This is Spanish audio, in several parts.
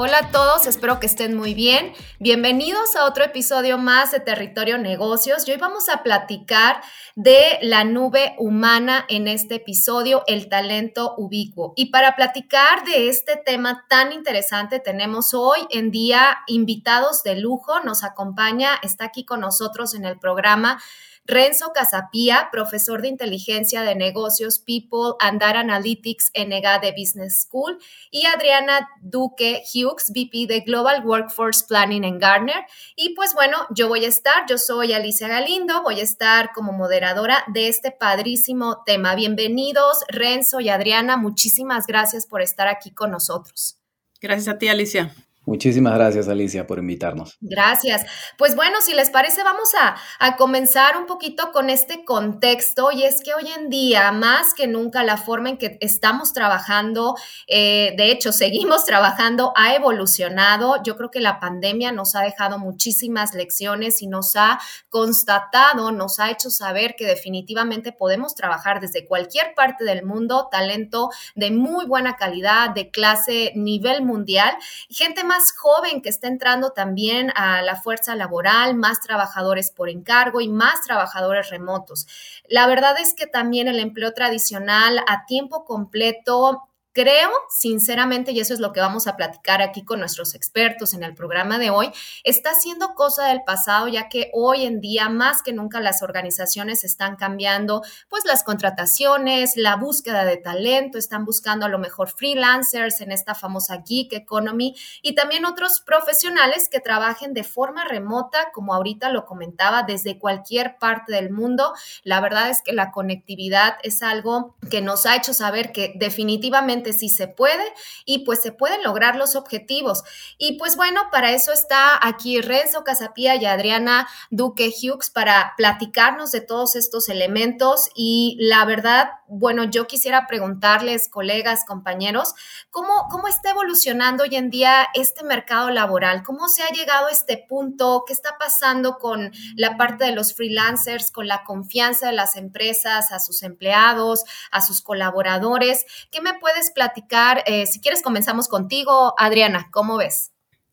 Hola a todos, espero que estén muy bien. Bienvenidos a otro episodio más de Territorio Negocios. Y hoy vamos a platicar de la nube humana en este episodio, el talento ubicuo. Y para platicar de este tema tan interesante, tenemos hoy en día invitados de lujo. Nos acompaña, está aquí con nosotros en el programa Renzo Casapía, profesor de inteligencia de negocios People and Data Analytics en EGADE Business School, y Adriana Duque Hughes, VP de Global Workforce Planning en Gartner. Y pues bueno, yo voy a estar, yo soy Alicia Galindo, voy a estar como moderadora de este padrísimo tema. Bienvenidos, Renzo y Adriana, muchísimas gracias por estar aquí con nosotros. Gracias a ti, Alicia. Muchísimas gracias, Alicia, por invitarnos. Gracias. Pues bueno, si les parece, vamos a, comenzar un poquito con este contexto y es que hoy en día, más que nunca, la forma en que estamos trabajando, eh, de hecho, seguimos trabajando, ha evolucionado. Yo creo que la pandemia nos ha dejado muchísimas lecciones y nos ha constatado, nos ha hecho saber que definitivamente podemos trabajar desde cualquier parte del mundo, talento de muy buena calidad, de clase, nivel mundial, gente más joven que está entrando también a la fuerza laboral, más trabajadores por encargo y más trabajadores remotos. La verdad es que también el empleo tradicional a tiempo completo Creo, sinceramente, y eso es lo que vamos a platicar aquí con nuestros expertos en el programa de hoy, está siendo cosa del pasado, ya que hoy en día más que nunca las organizaciones están cambiando, pues las contrataciones, la búsqueda de talento, están buscando a lo mejor freelancers en esta famosa gig economy y también otros profesionales que trabajen de forma remota, como ahorita lo comentaba, desde cualquier parte del mundo. La verdad es que la conectividad es algo que nos ha hecho saber que definitivamente si se puede y pues se pueden lograr los objetivos. Y pues bueno, para eso está aquí Renzo Casapía y Adriana Duque Hughes para platicarnos de todos estos elementos y la verdad, bueno, yo quisiera preguntarles, colegas, compañeros, ¿cómo, cómo está evolucionando hoy en día este mercado laboral? ¿Cómo se ha llegado a este punto? ¿Qué está pasando con la parte de los freelancers, con la confianza de las empresas a sus empleados, a sus colaboradores? ¿Qué me puedes platicar? Eh, si quieres, comenzamos contigo, Adriana, ¿cómo ves?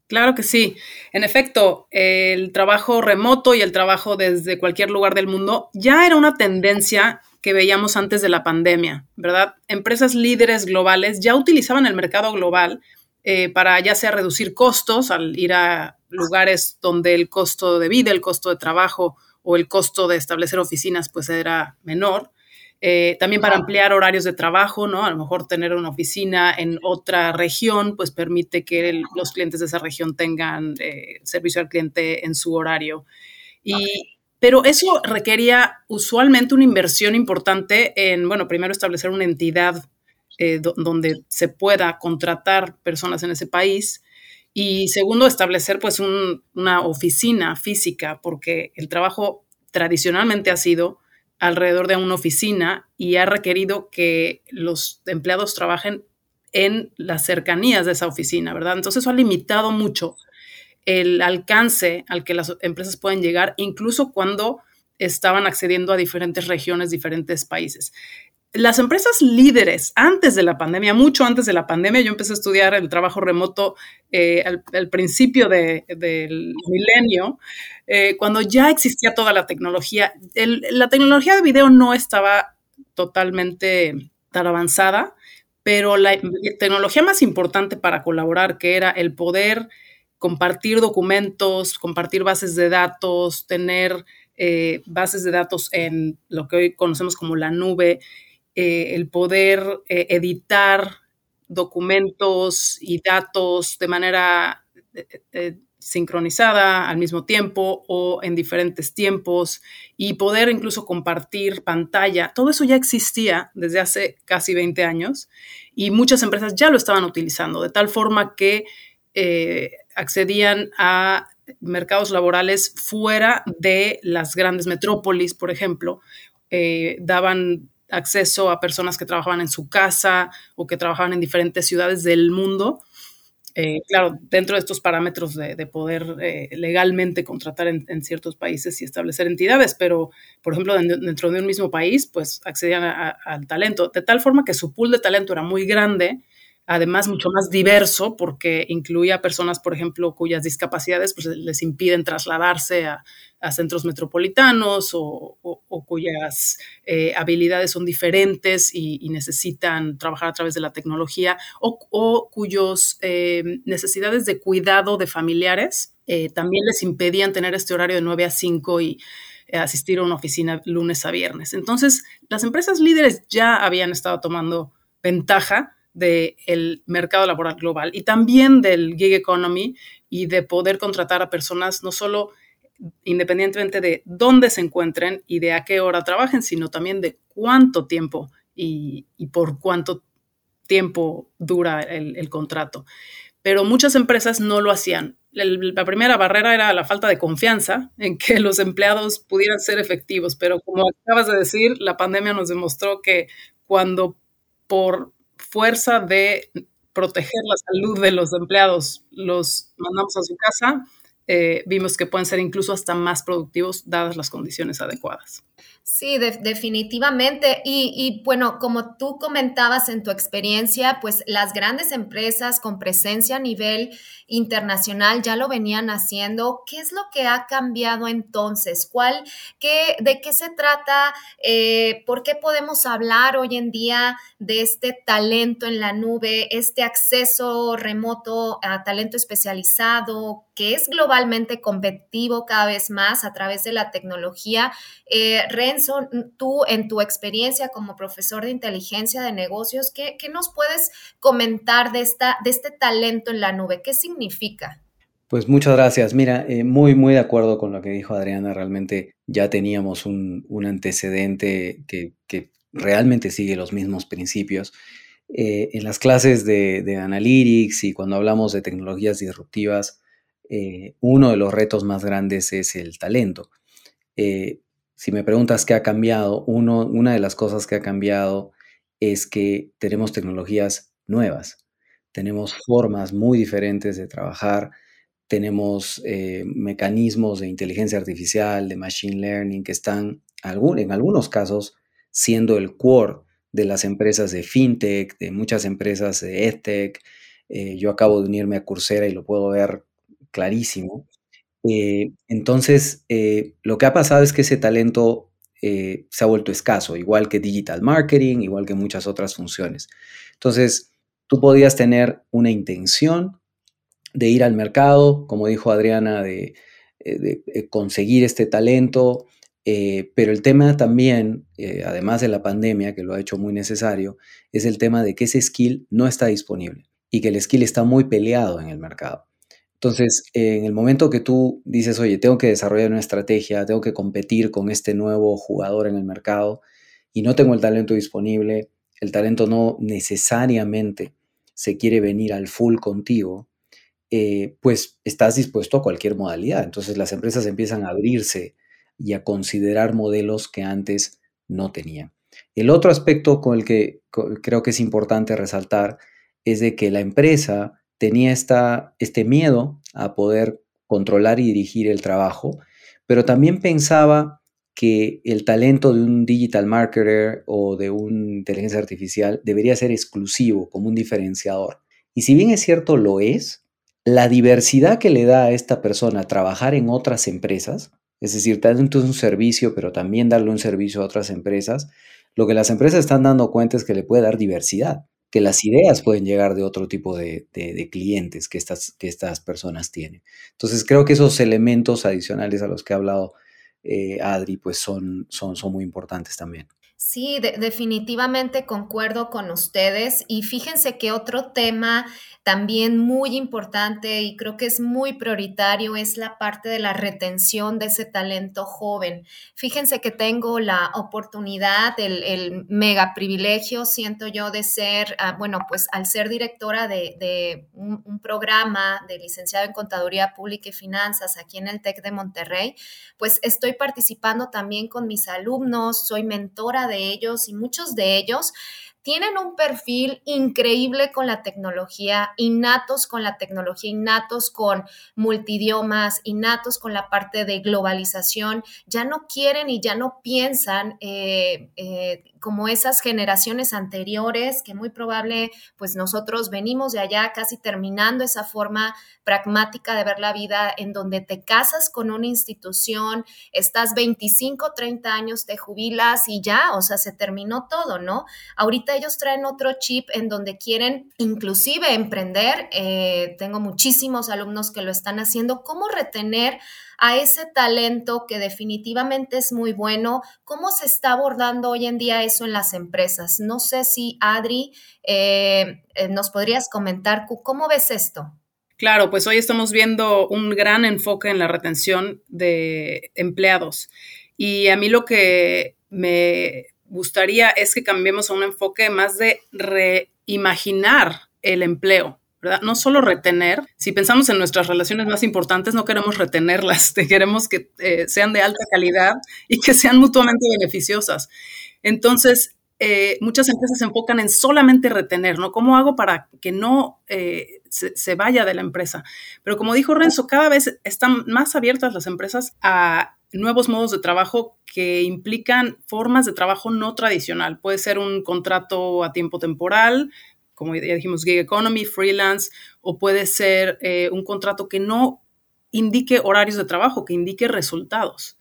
Claro que sí. En efecto, el trabajo remoto y el trabajo desde cualquier lugar del mundo ya era una tendencia que veíamos antes de la pandemia, ¿verdad? Empresas líderes globales ya utilizaban el mercado global eh, para ya sea reducir costos al ir a lugares donde el costo de vida, el costo de trabajo o el costo de establecer oficinas pues era menor eh, también para ampliar horarios de trabajo, ¿no? A lo mejor tener una oficina en otra región, pues permite que los clientes de esa región tengan eh, servicio al cliente en su horario. Y, pero eso requería usualmente una inversión importante en, bueno, primero establecer una entidad eh, donde se pueda contratar personas en ese país. Y segundo, establecer pues una oficina física, porque el trabajo tradicionalmente ha sido alrededor de una oficina y ha requerido que los empleados trabajen en las cercanías de esa oficina, ¿verdad? Entonces eso ha limitado mucho el alcance al que las empresas pueden llegar, incluso cuando estaban accediendo a diferentes regiones, diferentes países las empresas líderes antes de la pandemia, mucho antes de la pandemia, yo empecé a estudiar el trabajo remoto eh, al, principio del milenio, eh, cuando ya existía toda la tecnología. la tecnología de video no estaba totalmente tan avanzada, pero la tecnología más importante para colaborar, que era el poder compartir documentos, compartir bases de datos, tener eh, bases de datos en lo que hoy conocemos como la nube, eh, el poder eh, editar documentos y datos de manera eh, sincronizada al mismo tiempo o en diferentes tiempos y poder incluso compartir pantalla. Todo eso ya existía desde hace casi 20 años y muchas empresas ya lo estaban utilizando, de tal forma que accedían a mercados laborales fuera de las grandes metrópolis, por ejemplo, daban acceso a personas que trabajaban en su casa o que trabajaban en diferentes ciudades del mundo. Eh, claro, dentro de estos parámetros de, poder eh, legalmente contratar en, ciertos países y establecer entidades, pero, por ejemplo, dentro de un mismo país, pues accedían al talento, de tal forma que su pool de talento era muy grande además mucho más diverso porque incluía personas, por ejemplo, cuyas discapacidades pues, les impiden trasladarse a, centros metropolitanos o, cuyas eh, habilidades son diferentes y, necesitan trabajar a través de la tecnología o, cuyos eh, necesidades de cuidado de familiares eh, también les impedían tener este horario de 9 a 5 y asistir a una oficina lunes a viernes. Entonces, las empresas líderes ya habían estado tomando ventaja del mercado laboral global y también del gig economy y de poder contratar a personas no solo independientemente de dónde se encuentren y de a qué hora trabajen, sino también de cuánto tiempo y, por cuánto tiempo dura el, contrato. Pero muchas empresas no lo hacían. la primera barrera era la falta de confianza en que los empleados pudieran ser efectivos, pero como acabas de decir, la pandemia nos demostró que cuando por fuerza de proteger la salud de los empleados los mandamos a su casa, eh, vimos que pueden ser incluso hasta más productivos dadas las condiciones adecuadas. Sí, definitivamente. Y, bueno, como tú comentabas en tu experiencia, pues las grandes empresas con presencia a nivel internacional ya lo venían haciendo. ¿Qué es lo que ha cambiado entonces? ¿Cuál, qué, ¿De qué se trata? Eh, ¿Por qué podemos hablar hoy en día de este talento en la nube, este acceso remoto a talento especializado que es globalmente competitivo cada vez más a través de la tecnología? Eh, Tú en tu experiencia como profesor de inteligencia de negocios, ¿qué, nos puedes comentar de, esta, de este talento en la nube? ¿Qué significa? Pues muchas gracias. Mira, eh, muy, muy de acuerdo con lo que dijo Adriana. Realmente ya teníamos un, antecedente que, realmente sigue los mismos principios. Eh, en las clases de, Analytics y cuando hablamos de tecnologías disruptivas, eh, uno de los retos más grandes es el talento si me preguntas qué ha cambiado, uno, una de las cosas que ha cambiado es que tenemos tecnologías nuevas, tenemos formas muy diferentes de trabajar, tenemos eh, mecanismos de inteligencia artificial, de machine learning, que están en algunos casos siendo el core de las empresas de fintech, de muchas empresas de edtech. Eh, yo acabo de unirme a Coursera y lo puedo ver clarísimo. Eh, entonces, eh, lo que ha pasado es que ese talento eh, se ha vuelto escaso, igual que digital marketing, igual que muchas otras funciones. Entonces, tú podías tener una intención de ir al mercado, como dijo Adriana, de, conseguir este talento, pero el tema también, además de la pandemia, que lo ha hecho muy necesario, es el tema de que ese skill no está disponible y que el skill está muy peleado en el mercado. Entonces, en el momento que tú dices, oye, tengo que desarrollar una estrategia, tengo que competir con este nuevo jugador en el mercado y no tengo el talento disponible, el talento no necesariamente se quiere venir al full contigo, eh, pues estás dispuesto a cualquier modalidad. Entonces las empresas empiezan a abrirse y a considerar modelos que antes no tenían. El otro aspecto con el que creo que es importante resaltar es de que la empresa tenía esta, este miedo a poder controlar y dirigir el trabajo, pero también pensaba que el talento de un digital marketer o de una inteligencia artificial debería ser exclusivo, como un diferenciador. Y si bien es cierto, lo es, la diversidad que le da a esta persona trabajar en otras empresas, es decir, darle un servicio, pero también darle un servicio a otras empresas, lo que las empresas están dando cuenta es que le puede dar diversidad que las ideas pueden llegar de otro tipo de, clientes que estas, que estas personas tienen. Entonces creo que esos elementos adicionales a los que ha hablado eh, Adri, pues son, son, son muy importantes también. Sí, definitivamente concuerdo con ustedes y fíjense que otro tema también muy importante y creo que es muy prioritario es la parte de la retención de ese talento joven. Fíjense que tengo la oportunidad, el, mega privilegio, siento yo, de ser, ah, bueno, pues al ser directora de, un, un, programa de licenciado en Contaduría Pública y Finanzas aquí en el TEC de Monterrey, pues estoy participando también con mis alumnos, soy mentora de ellos y muchos de ellos tienen un perfil increíble con la tecnología, innatos con la tecnología, innatos con multidiomas, innatos con la parte de globalización, ya no quieren y ya no piensan eh, eh, como esas generaciones anteriores, que muy probable, pues nosotros venimos de allá casi terminando esa forma pragmática de ver la vida en donde te casas con una institución, estás 25, 30 años, te jubilas y ya, o sea, se terminó todo, ¿no? Ahorita ellos traen otro chip en donde quieren inclusive emprender. Eh, tengo muchísimos alumnos que lo están haciendo. ¿Cómo retener a ese talento que definitivamente es muy bueno. ¿Cómo se está abordando hoy en día eso en las empresas? No sé si Adri eh, eh, nos podrías comentar cómo ves esto. Claro, pues hoy estamos viendo un gran enfoque en la retención de empleados. Y a mí lo que me gustaría es que cambiemos a un enfoque más de reimaginar el empleo. No solo retener, si pensamos en nuestras relaciones más importantes, no queremos retenerlas, queremos que eh, sean de alta calidad y que sean mutuamente beneficiosas. Entonces, eh, muchas empresas se enfocan en solamente retener, ¿no? ¿Cómo hago para que no eh, se, se, vaya de la empresa? Pero como dijo Renzo, cada vez están más abiertas las empresas a nuevos modos de trabajo que implican formas de trabajo no tradicional. Puede ser un contrato a tiempo temporal, como ya dijimos, gig economy, freelance, o puede ser eh, un contrato que no indique horarios de trabajo, que indique resultados.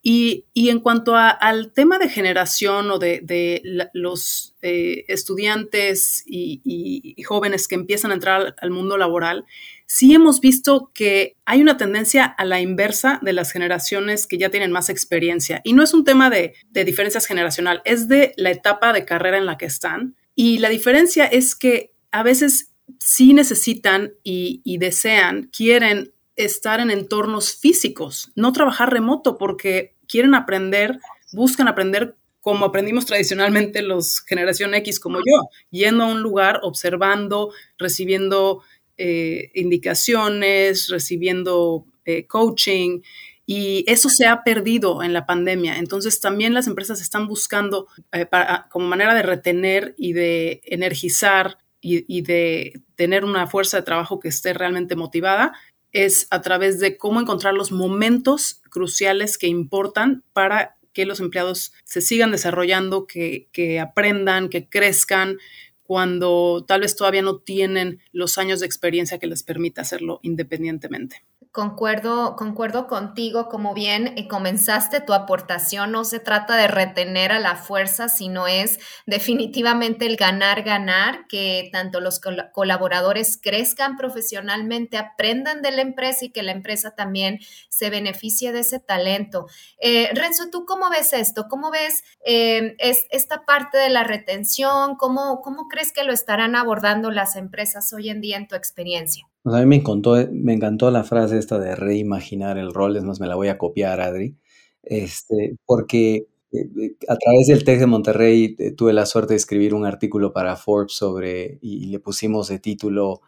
Y, en cuanto al tema de generación o de, los eh, estudiantes y, jóvenes que empiezan a entrar al, mundo laboral, sí hemos visto que hay una tendencia a la inversa de las generaciones que ya tienen más experiencia. Y no es un tema de, de diferencias generacional, es de la etapa de carrera en la que están. Y la diferencia es que a veces sí necesitan y, desean, quieren estar en entornos físicos, no trabajar remoto porque quieren aprender, buscan aprender como aprendimos tradicionalmente los generación X como yo, yendo a un lugar, observando, recibiendo eh, indicaciones, recibiendo eh, coaching y eso se ha perdido en la pandemia. Entonces también las empresas están buscando eh, para, como manera de retener y de energizar y, de tener una fuerza de trabajo que esté realmente motivada, es a través de cómo encontrar los momentos cruciales que importan para que los empleados se sigan desarrollando, que aprendan, que crezcan, cuando tal vez todavía no tienen los años de experiencia que les permita hacerlo independientemente. Concuerdo, concuerdo contigo, como bien eh, comenzaste tu aportación, no se trata de retener a la fuerza, sino es definitivamente el ganar, ganar, que tanto los colaboradores crezcan profesionalmente, aprendan de la empresa y que la empresa también se beneficie de ese talento. Eh, Renzo, ¿tú cómo ves esto? ¿Cómo ves eh, es, esta parte de la retención? ¿Cómo, ¿Cómo crees que lo estarán abordando las empresas hoy en día en tu experiencia? A mí me encantó, me encantó la frase esta de reimaginar el rol, es más, me la voy a copiar, Adri, este, porque eh, eh, a través del TEC de Monterrey eh, tuve la suerte de escribir un artículo para Forbes sobre, y, le pusimos de título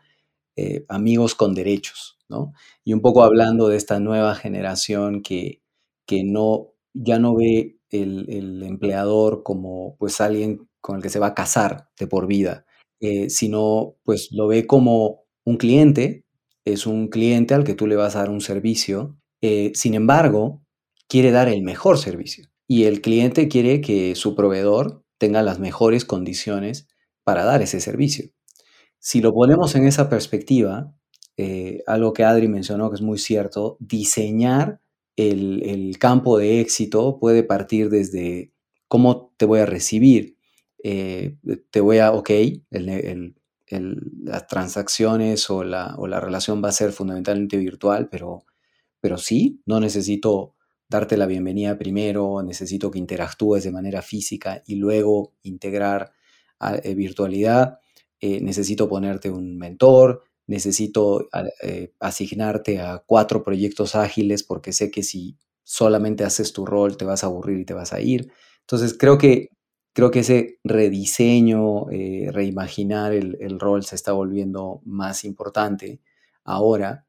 Amigos con Derechos, ¿no? Y un poco hablando de esta nueva generación que, que no, ya no ve el, el empleador como pues alguien con el que se va a casar de por vida, sino pues lo ve como un cliente es un cliente al que tú le vas a dar un servicio, eh, sin embargo, quiere dar el mejor servicio y el cliente quiere que su proveedor tenga las mejores condiciones para dar ese servicio. Si lo ponemos en esa perspectiva, eh, algo que Adri mencionó que es muy cierto, diseñar el, campo de éxito puede partir desde cómo te voy a recibir. Eh, te voy a, ok, el, las transacciones o la, relación va a ser fundamentalmente virtual, pero, pero sí, no necesito darte la bienvenida primero, necesito que interactúes de manera física y luego integrar a, eh, virtualidad, eh, necesito ponerte un mentor, necesito eh, asignarte a cuatro proyectos ágiles porque sé que si solamente haces tu rol te vas a aburrir y te vas a ir. Entonces creo que, creo que ese rediseño, reimaginar el, el rol se está volviendo más importante ahora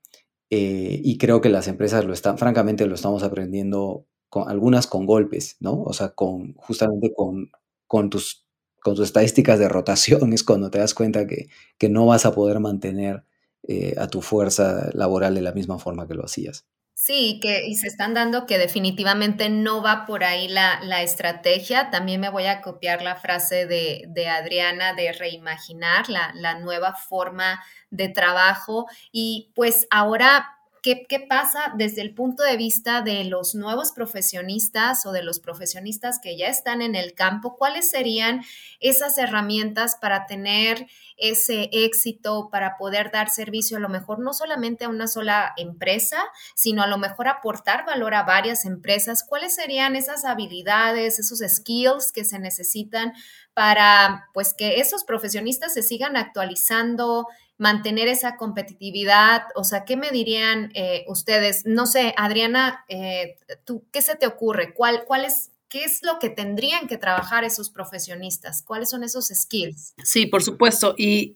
eh, y creo que las empresas lo están, francamente, lo estamos aprendiendo con algunas con golpes, ¿no? O sea, con justamente con, con tus con tus estadísticas de rotación es cuando te das cuenta que, que no vas a poder mantener eh, a tu fuerza laboral de la misma forma que lo hacías. Sí, que y se están dando que definitivamente no va por ahí la, la estrategia. También me voy a copiar la frase de, de Adriana de reimaginar la, la nueva forma de trabajo. Y pues ahora ¿Qué, pasa desde el punto de vista de los nuevos profesionistas o de los profesionistas que ya están en el campo? ¿Cuáles serían esas herramientas para tener ese éxito, para poder dar servicio a lo mejor no solamente a una sola empresa, sino a lo mejor aportar valor a varias empresas? ¿Cuáles serían esas habilidades, esos skills que se necesitan para pues que esos profesionistas se sigan actualizando? Mantener esa competitividad? O sea, ¿qué me dirían eh, ustedes? No sé, Adriana, eh, ¿tú qué se te ocurre? ¿Cuál, cuál es, ¿Qué es lo que tendrían que trabajar esos profesionistas? ¿Cuáles son esos skills? Sí, por supuesto. Y,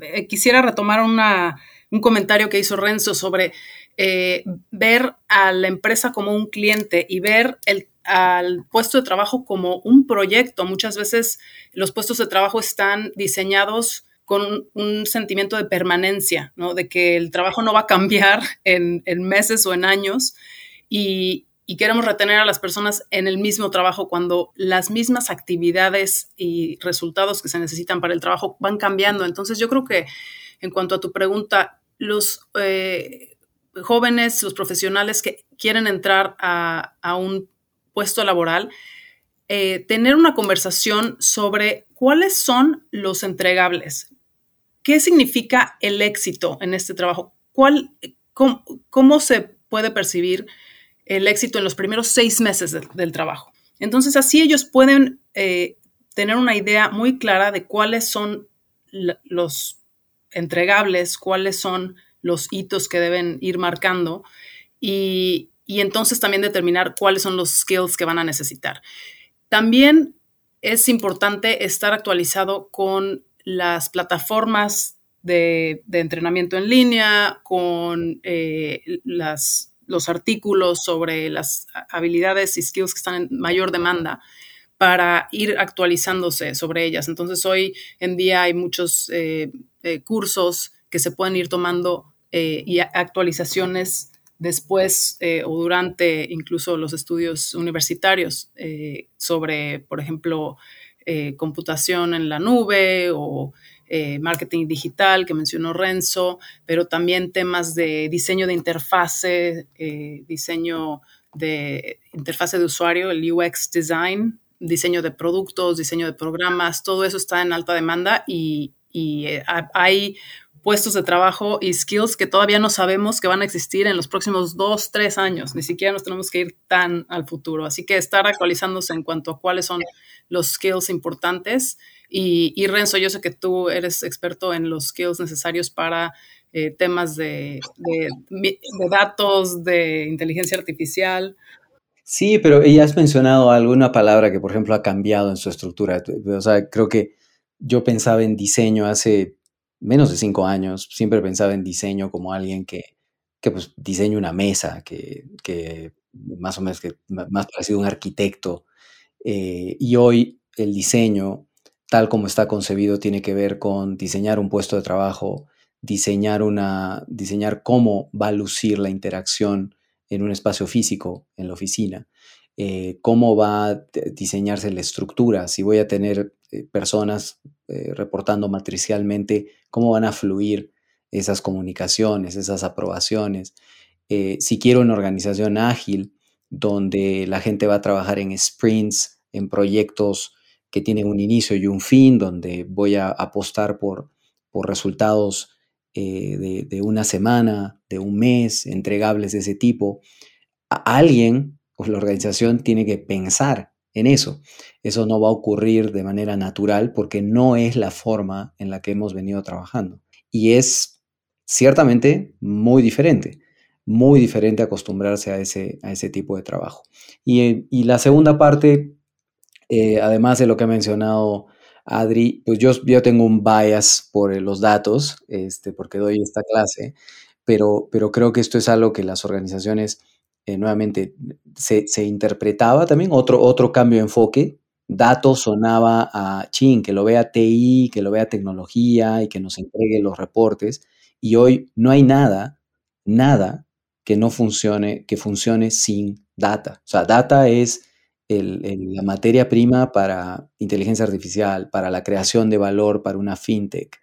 eh, quisiera retomar una, un comentario que hizo Renzo sobre ver a la empresa como un cliente y ver el, al puesto de trabajo como un proyecto. Muchas veces los puestos de trabajo están diseñados con un, sentimiento de permanencia, ¿no? de que el trabajo no va a cambiar en, meses o en años y, queremos retener a las personas en el mismo trabajo cuando las mismas actividades y resultados que se necesitan para el trabajo van cambiando. Entonces yo creo que en cuanto a tu pregunta, los eh, jóvenes, los profesionales que quieren entrar a, un puesto laboral, eh, tener una conversación sobre cuáles son los entregables, ¿Qué significa el éxito en este trabajo? ¿Cuál, cómo, se puede percibir el éxito en los primeros seis meses del trabajo? Entonces, así ellos pueden eh, tener una idea muy clara de cuáles son los entregables, cuáles son los hitos que deben ir marcando y entonces también determinar cuáles son los skills que van a necesitar. También es importante estar actualizado con las plataformas de, entrenamiento en línea, con eh, los artículos sobre las habilidades y skills que están en mayor demanda para ir actualizándose sobre ellas. Entonces, hoy en día hay muchos eh, eh, cursos que se pueden ir tomando y actualizaciones después o durante incluso los estudios universitarios sobre, por ejemplo, eh, computación en la nube o eh, marketing digital que mencionó Renzo, pero también temas de diseño de interfase, eh, diseño de interfase de usuario, el UX design, diseño de productos, diseño de programas, todo eso está en alta demanda y hay puestos de trabajo y skills que todavía no sabemos que van a existir en los próximos dos, tres años. Ni siquiera nos tenemos que ir tan al futuro. Así que estar actualizándose en cuanto a cuáles son los skills importantes. Y, Renzo, yo sé que tú eres experto en los skills necesarios para eh, temas de, datos, de inteligencia artificial. Sí, pero ya has mencionado alguna palabra que, por ejemplo, ha cambiado en su estructura. O sea, creo que yo pensaba en diseño hace menos de cinco años. Siempre pensaba en diseño como alguien que, que pues, diseña una mesa, que, que más o menos que más parecido a un arquitecto eh, y hoy el diseño, tal como está concebido, tiene que ver con diseñar un puesto de trabajo, diseñar, una, diseñar cómo va a lucir la interacción en un espacio físico, en la oficina, eh, cómo va a diseñarse la estructura, si voy a tener eh, personas reportando matricialmente, cómo van a fluir esas comunicaciones, esas aprobaciones. si quiero una organización ágil, donde la gente va a trabajar en sprints, en proyectos que tienen un inicio y un fin, donde voy a apostar por, por resultados eh, de, una semana, de un mes, entregables de ese tipo. Alguien pues la organización tiene que pensar en eso. Eso no va a ocurrir de manera natural porque no es la forma en la que hemos venido trabajando. Y es ciertamente muy diferente, muy diferente acostumbrarse a ese, a ese tipo de trabajo. Y, la segunda parte, eh, además de lo que ha mencionado Adri, pues yo, yo tengo un bias por los datos, este, porque doy esta clase, pero, pero creo que esto es algo que las organizaciones eh, nuevamente se, interpretaba también, otro, otro cambio de enfoque. Datos sonaba a chin, que lo vea TI, que lo vea tecnología y que nos entregue los reportes. Y hoy no hay nada, nada que no funcione, que funcione sin data. O sea, data es la materia prima para inteligencia artificial, para la creación de valor, para una fintech.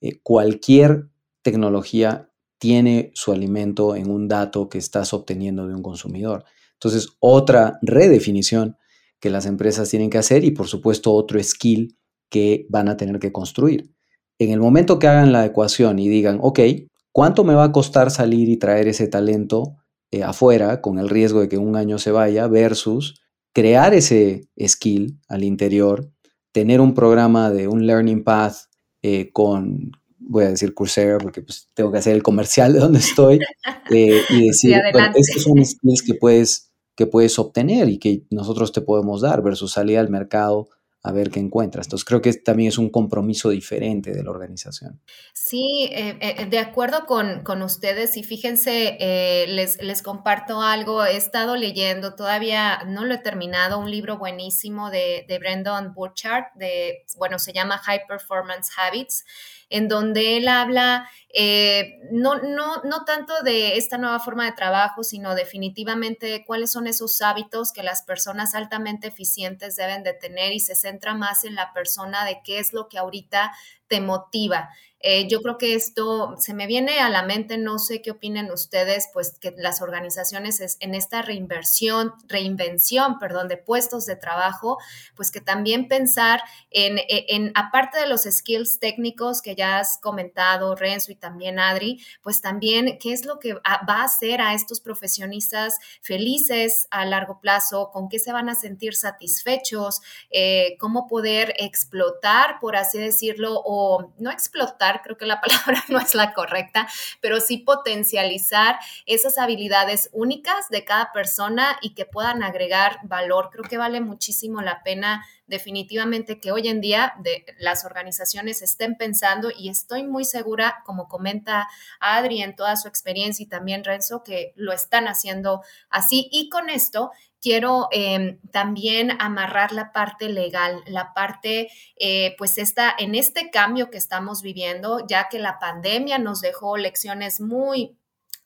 Eh, cualquier tecnología tiene su alimento en un dato que estás obteniendo de un consumidor. Entonces, otra redefinición que las empresas tienen que hacer y por supuesto otro skill que van a tener que construir. En el momento que hagan la ecuación y digan, ok, ¿cuánto me va a costar salir y traer ese talento eh, afuera con el riesgo de que un año se vaya versus crear ese skill al interior, tener un programa de un learning path eh, con, voy a decir Coursera porque pues tengo que hacer el comercial de donde estoy eh, y decir, estos son skills que puedes, que puedes obtener y que nosotros te podemos dar versus salir al mercado a ver qué encuentras. Entonces creo que también es un compromiso diferente de la organización. Sí, eh, eh, de acuerdo con, ustedes y fíjense, les, les, comparto algo, he estado leyendo, todavía no lo he terminado, un libro buenísimo de, de Brendan Burchard, de, bueno, se llama High Performance Habits en donde él habla eh, no, no, no tanto de esta nueva forma de trabajo, sino definitivamente cuáles son esos hábitos que las personas altamente eficientes deben de tener y se centra más en la persona de qué es lo que ahorita te motiva. Eh, yo creo que esto se me viene a la mente, no sé qué opinen ustedes, pues que las organizaciones es, en esta reinversión, reinvención, perdón, de puestos de trabajo, pues que también pensar en, en, aparte de los skills técnicos que ya has comentado, Renzo y también Adri, pues también qué es lo que va a hacer a estos profesionistas felices a largo plazo, con qué se van a sentir satisfechos, eh, cómo poder explotar, por así decirlo, o no explotar, creo que la palabra no es la correcta, pero sí potencializar esas habilidades únicas de cada persona y que puedan agregar valor. Creo que vale muchísimo la pena definitivamente que hoy en día de, las organizaciones estén pensando y estoy muy segura, como comenta Adri en toda su experiencia y también Renzo, que lo están haciendo así. Y con esto quiero em, también amarrar la parte legal, la parte, eh, pues está en este cambio que estamos viviendo, ya que la pandemia nos dejó lecciones muy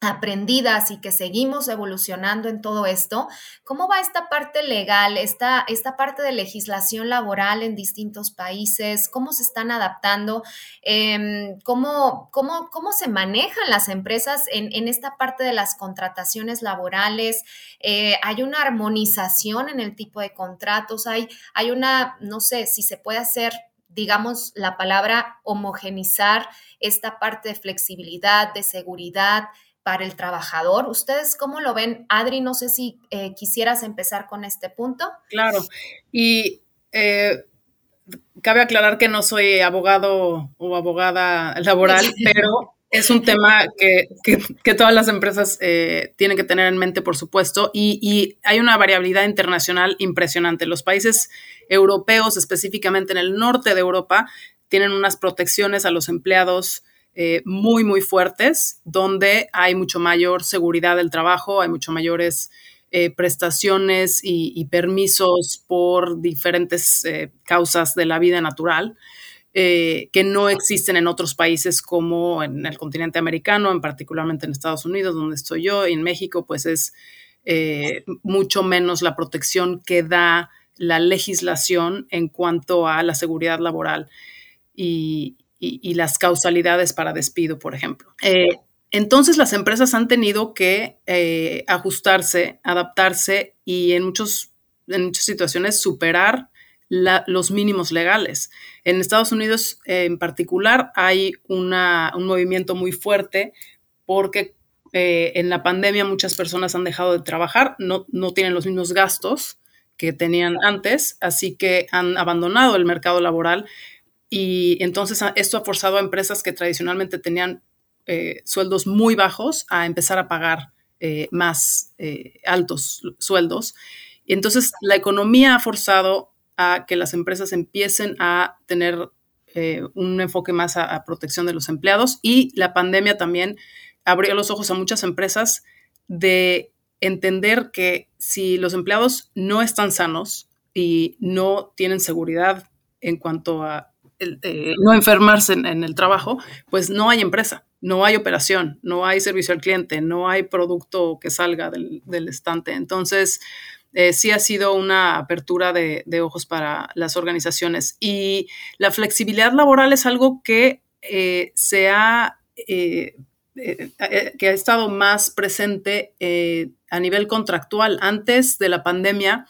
aprendidas y que seguimos evolucionando en todo esto, ¿cómo va esta parte legal, esta, esta parte de legislación laboral en distintos países? ¿Cómo se están adaptando? Em, ¿cómo, cómo, cómo, se manejan las empresas en, en, esta parte de las contrataciones laborales? Eh, ¿Hay una armonización en el tipo de contratos? ¿Hay, hay una, no sé, si se puede hacer digamos, la palabra homogenizar esta parte de flexibilidad, de seguridad, para el trabajador. ¿Ustedes cómo lo ven? Adri, no sé si eh, quisieras empezar con este punto. Claro, y eh, cabe aclarar que no soy abogado o abogada laboral, pero es un tema que, todas las empresas eh, tienen que tener en mente, por supuesto, y, y, hay una variabilidad internacional impresionante. Los países europeos, específicamente en el norte de Europa, tienen unas protecciones a los empleados eh, muy, muy fuertes, donde hay mucho mayor seguridad del trabajo, hay mucho mayores eh, prestaciones y, permisos por diferentes eh, causas de la vida natural. que no existen en otros países como en el continente americano, en particularmente en Estados Unidos, donde estoy yo, y en México, pues es mucho menos la protección que da la legislación en cuanto a la seguridad laboral. Y, y, las causalidades para despido, por ejemplo. Eh, entonces las empresas han tenido que eh, ajustarse, adaptarse y en, muchos, en muchas situaciones superar los mínimos legales. En Estados Unidos en particular hay un movimiento muy fuerte porque eh, en la pandemia muchas personas han dejado de trabajar, no, no tienen los mismos gastos que tenían antes, así que han abandonado el mercado laboral y entonces esto ha forzado a empresas que tradicionalmente tenían eh, sueldos muy bajos a empezar a pagar eh, más altos sueldos. Y entonces la economía ha forzado a que las empresas empiecen a tener un enfoque más a, protección de los empleados y la pandemia también abrió los ojos a muchas empresas de entender que si los empleados no están sanos y no tienen seguridad en cuanto a eh, no enfermarse en, el trabajo, pues no hay empresa, no hay operación, no hay servicio al cliente, no hay producto que salga del, estante. Entonces, eh, sí ha sido una apertura de, ojos para las organizaciones. Y la flexibilidad laboral es algo que eh, se ha que ha estado más presente a nivel contractual antes de la pandemia,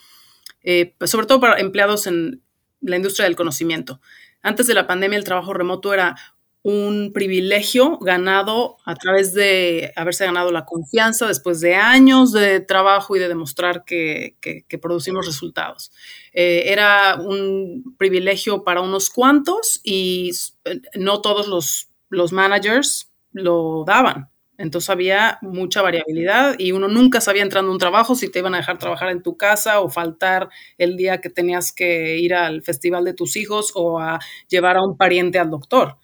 sobre todo para empleados en la industria del conocimiento. Antes de la pandemia el trabajo remoto era un privilegio ganado a través de haberse ganado la confianza después de años de trabajo y de demostrar que, producimos resultados. era un privilegio para unos cuantos y no todos los, los managers lo daban. Entonces había mucha variabilidad y uno nunca sabía entrando a un trabajo si te iban a dejar trabajar en tu casa o faltar el día que tenías que ir al festival de tus hijos o a llevar a un pariente al doctor.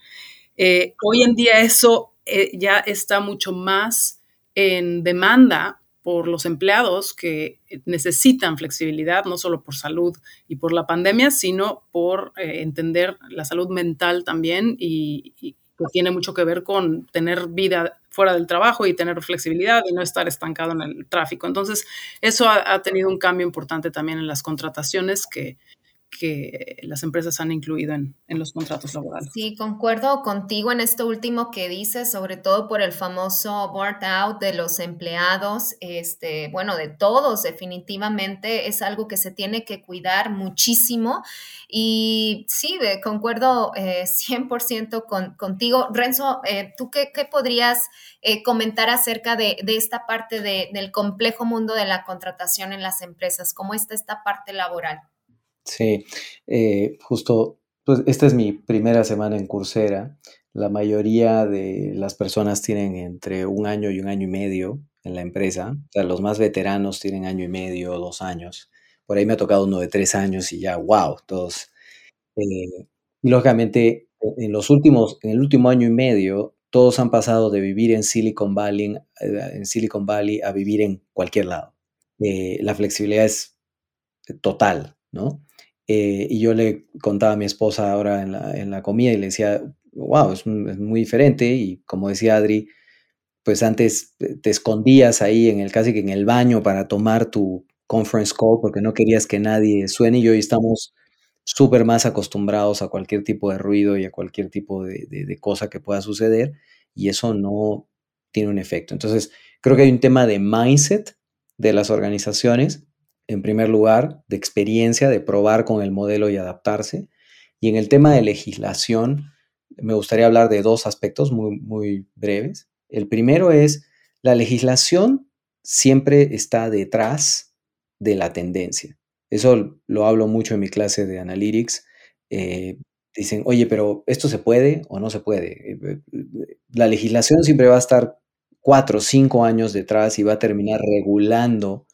Eh, hoy en día eso eh, ya está mucho más en demanda por los empleados que necesitan flexibilidad, no solo por salud y por la pandemia, sino por eh, entender la salud mental también y, tiene mucho que ver con tener vida fuera del trabajo y tener flexibilidad y no estar estancado en el tráfico. Entonces, eso ha, tenido un cambio importante también en las contrataciones que, que las empresas han incluido en, los contratos laborales. Sí, concuerdo contigo en esto último que dices, sobre todo por el famoso burnout de los empleados, este, bueno, de todos definitivamente, es algo que se tiene que cuidar muchísimo. Y sí, concuerdo 100% eh, con, contigo. Renzo, eh, ¿tú qué, podrías eh, comentar acerca de, esta parte del complejo mundo de la contratación en las empresas? ¿Cómo está esta parte laboral? Sí, eh, justo, pues esta es mi primera semana en Coursera. La mayoría de las personas tienen entre un año y un año y medio en la empresa. O sea, los más veteranos tienen año y medio, dos años. Por ahí me ha tocado uno de tres años y ya, wow, todos. Eh, y lógicamente, en los últimos, en el último año y medio, todos han pasado de vivir en Silicon Valley, eh, en Silicon Valley a vivir en cualquier lado. la flexibilidad es total, ¿no? Eh, y yo le contaba a mi esposa ahora en la, en la comida y le decía, wow, es, muy diferente. Y como decía Adri, pues antes te escondías ahí en el casi que en el baño para tomar tu conference call porque no querías que nadie suene y hoy estamos súper más acostumbrados a cualquier tipo de ruido y a cualquier tipo de, de, cosa que pueda suceder y eso no tiene un efecto. Entonces, creo que hay un tema de mindset de las organizaciones en primer lugar, de experiencia, de probar con el modelo y adaptarse. Y en el tema de legislación, me gustaría hablar de dos aspectos muy, muy breves. El primero es, la legislación siempre está detrás de la tendencia. Eso lo hablo mucho en mi clase de Analytics. Eh, dicen, oye, pero ¿esto se puede o no se puede? Eh, eh, la legislación siempre va a estar cuatro o cinco años detrás y va a terminar regulando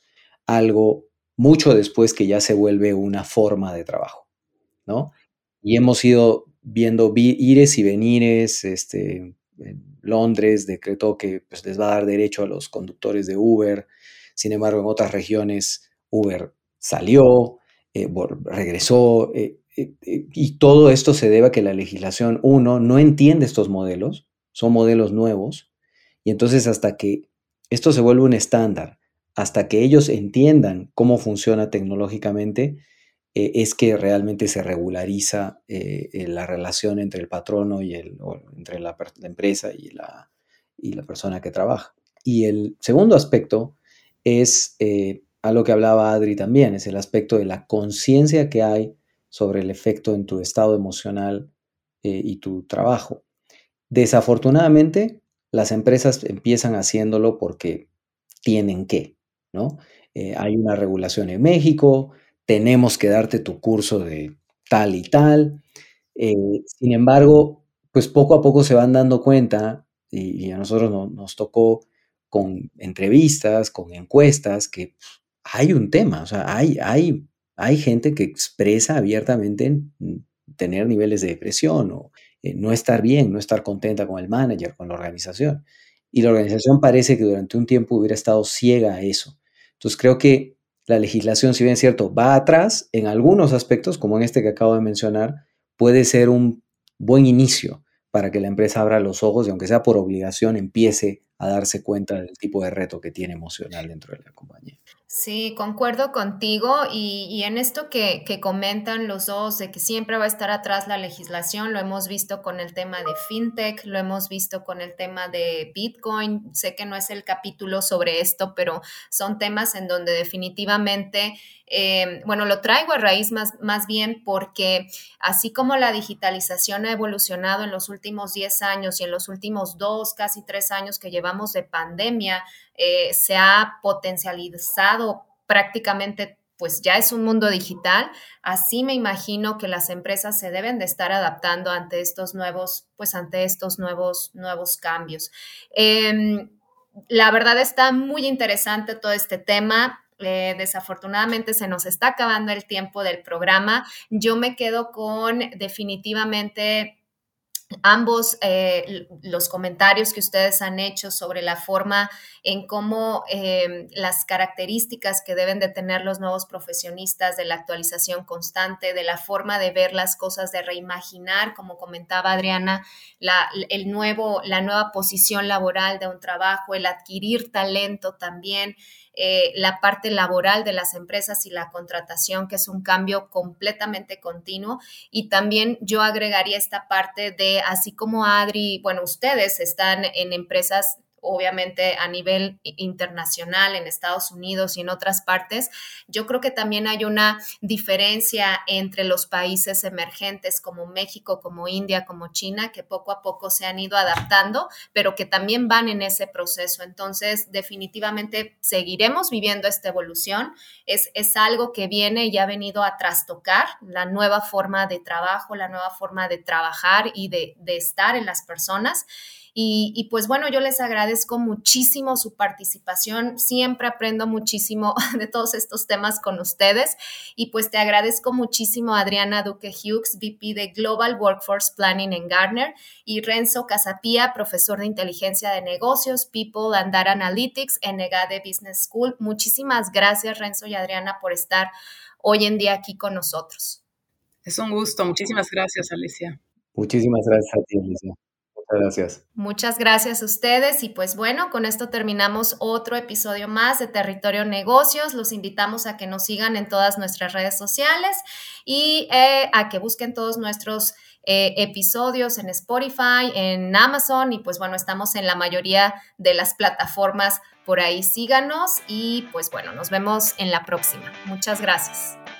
algo mucho después que ya se vuelve una forma de trabajo, ¿no? Y hemos ido viendo ires y venires, este, en Londres decretó que pues, les va a dar derecho a los conductores de Uber, sin embargo en otras regiones Uber salió, eh, regresó, eh, eh, y todo esto se debe a que la legislación, uno, no entiende estos modelos, son modelos nuevos, y entonces hasta que esto se vuelve un estándar, hasta que ellos entiendan cómo funciona tecnológicamente, eh, es que realmente se regulariza eh, eh, la relación entre el patrono y el, entre la, empresa y la, y la, persona que trabaja. Y el segundo aspecto es a lo que hablaba Adri también, es el aspecto de la conciencia que hay sobre el efecto en tu estado emocional y tu trabajo. Desafortunadamente, las empresas empiezan haciéndolo porque tienen que, ¿no? Eh, hay una regulación en México, tenemos que darte tu curso de tal y tal. Eh, sin embargo, pues poco a poco se van dando cuenta, y, a nosotros nos tocó con entrevistas, con encuestas, que hay un tema, o sea, hay, hay, hay gente que expresa abiertamente tener niveles de depresión o eh, no estar bien, no estar contenta con el manager, con la organización. Y la organización parece que durante un tiempo hubiera estado ciega a eso. Entonces creo que la legislación, si bien es cierto, va atrás en algunos aspectos, como en este que acabo de mencionar, puede ser un buen inicio para que la empresa abra los ojos y aunque sea por obligación empiece a darse cuenta del tipo de reto que tiene emocional dentro de la compañía. Sí, concuerdo contigo y, en esto que, comentan los dos de que siempre va a estar atrás la legislación, lo hemos visto con el tema de fintech, lo hemos visto con el tema de Bitcoin, sé que no es el capítulo sobre esto, pero son temas en donde definitivamente eh, bueno, lo traigo a raíz más, más bien porque así como la digitalización ha evolucionado en los últimos 10 años y en los últimos dos, casi tres años que llevamos de pandemia, eh, se ha potencializado prácticamente pues ya es un mundo digital, así me imagino que las empresas se deben de estar adaptando ante estos nuevos, pues ante estos nuevos, nuevos cambios. Em, la verdad está muy interesante todo este tema. Eh, desafortunadamente se nos está acabando el tiempo del programa. Yo me quedo con definitivamente ambos eh, los comentarios que ustedes han hecho sobre la forma en cómo eh, las características que deben de tener los nuevos profesionistas de la actualización constante, de la forma de ver las cosas, de reimaginar, como comentaba Adriana, la, el nuevo, la nueva posición laboral de un trabajo, el adquirir talento también, eh, la parte laboral de las empresas y la contratación, que es un cambio completamente continuo. Y también yo agregaría esta parte de, así como Adri, bueno, ustedes están en empresas obviamente a nivel internacional en Estados Unidos y en otras partes, yo creo que también hay una diferencia entre los países emergentes como México, como India, como China, que poco a poco se han ido adaptando, pero que también van en ese proceso. Entonces, definitivamente seguiremos viviendo esta evolución. Es, es algo que viene y ha venido a trastocar la nueva forma de trabajo, la nueva forma de trabajar y de, de estar en las personas. Y, pues bueno, yo les agradezco muchísimo su participación. Siempre aprendo muchísimo de todos estos temas con ustedes. Y pues te agradezco muchísimo Adriana Duque Hughes, VP de Global Workforce Planning en Gartner, y Renzo Casapía, profesor de inteligencia de negocios, People and Data Analytics en EGADE Business School. Muchísimas gracias, Renzo y Adriana, por estar hoy en día aquí con nosotros. Es un gusto. Muchísimas gracias, Alicia. Muchísimas gracias a ti, Alicia gracias. Muchas gracias a ustedes y pues bueno, con esto terminamos otro episodio más de Territorio Negocios. Los invitamos a que nos sigan en todas nuestras redes sociales y eh, a que busquen todos nuestros eh, episodios en Spotify, en Amazon y pues bueno, estamos en la mayoría de las plataformas por ahí. Síganos y pues bueno, nos vemos en la próxima. Muchas gracias.